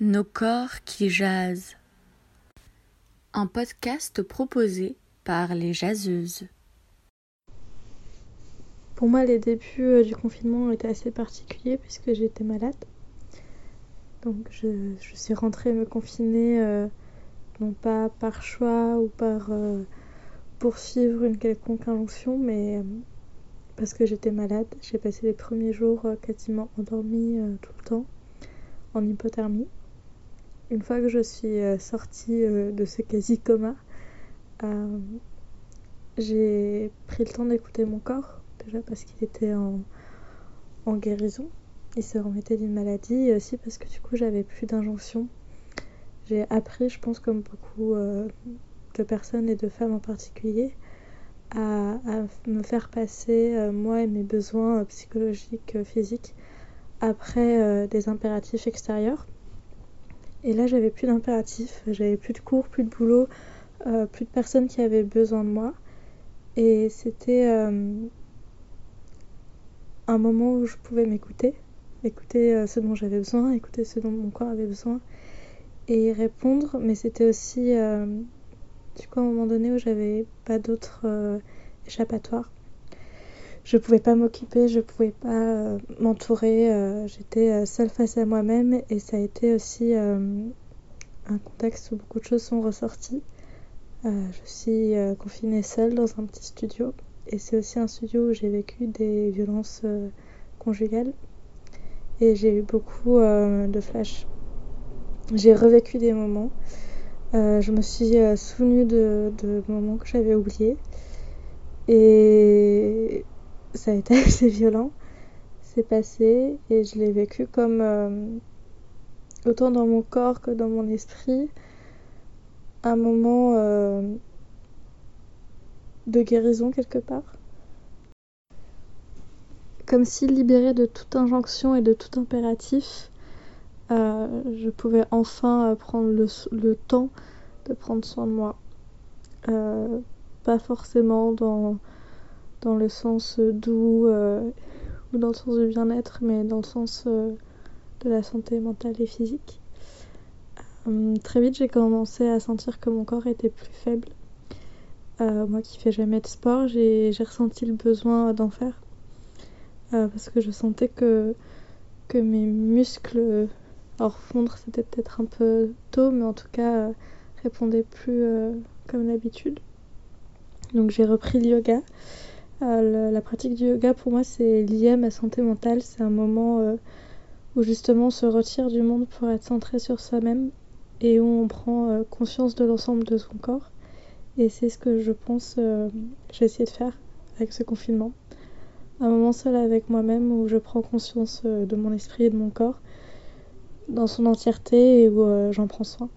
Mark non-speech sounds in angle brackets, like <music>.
Nos corps qui jasent. Un podcast proposé par les jaseuses. Pour moi, les débuts euh, du confinement étaient assez particuliers puisque j'étais malade. Donc je, suis rentrée me confiner euh, non pas par choix ou par euh, poursuivre une quelconque injonction, mais parce que j'étais malade. J'ai passé les premiers jours quasiment endormie tout le temps en hypothermie. Une fois que je suis euh, sortie euh, de ce quasi-coma, euh, j'ai pris le temps d'écouter mon corps, déjà parce qu'il était en, guérison, il se remettait d'une maladie, et aussi parce que du coup j'avais plus d'injonctions. J'ai appris, je pense comme beaucoup de personnes et de femmes en particulier, à, me faire passer moi et mes besoins psychologiques, physiques, après des impératifs extérieurs. Et là, j'avais plus d'impératif, j'avais plus de cours, plus de boulot, euh, plus de personnes qui avaient besoin de moi. Et c'était euh, un moment où je pouvais m'écouter, écouter euh, ce dont j'avais besoin, écouter ce dont mon corps avait besoin et répondre. Mais c'était aussi du coup un moment donné où j'avais pas d'autre échappatoire je pouvais pas m'occuper, je pouvais pas euh, m'entourer, euh, j'étais euh, seule face à moi-même et ça a été aussi un contexte où beaucoup de choses sont ressorties. je suis confinée seule dans un petit studio et c'est aussi un studio où j'ai vécu des violences conjugales et j'ai eu beaucoup de flashs. J'ai revécu des moments. je me suis souvenue de, de moments que j'avais oubliés. Et ça a été <laughs> assez violent. C'est passé et je l'ai vécu comme euh, autant dans mon corps que dans mon esprit un moment euh, de guérison quelque part. Comme si libérée de toute injonction et de tout impératif, euh, je pouvais enfin prendre le, le, temps de prendre soin de moi. pas forcément dans dans le sens euh, doux euh, ou dans le sens du bien-être, mais dans le sens euh, de la santé mentale et physique. très vite, j'ai commencé à sentir que mon corps était plus faible. moi qui fais jamais de sport, j'ai ressenti le besoin d'en faire. parce que je sentais que, que mes muscles, alors fondre c'était peut-être un peu tôt, mais en tout cas répondaient plus comme d'habitude. Donc j'ai repris le yoga. Euh, la pratique du yoga, pour moi, c'est lié à ma santé mentale. C'est un moment euh, où justement on se retire du monde pour être centré sur soi-même et où on prend euh, conscience de l'ensemble de son corps. Et c'est ce que je pense j'ai essayé de faire avec ce confinement. Un moment seul avec moi-même où je prends conscience de mon esprit et de mon corps dans son entièreté et où j'en prends soin.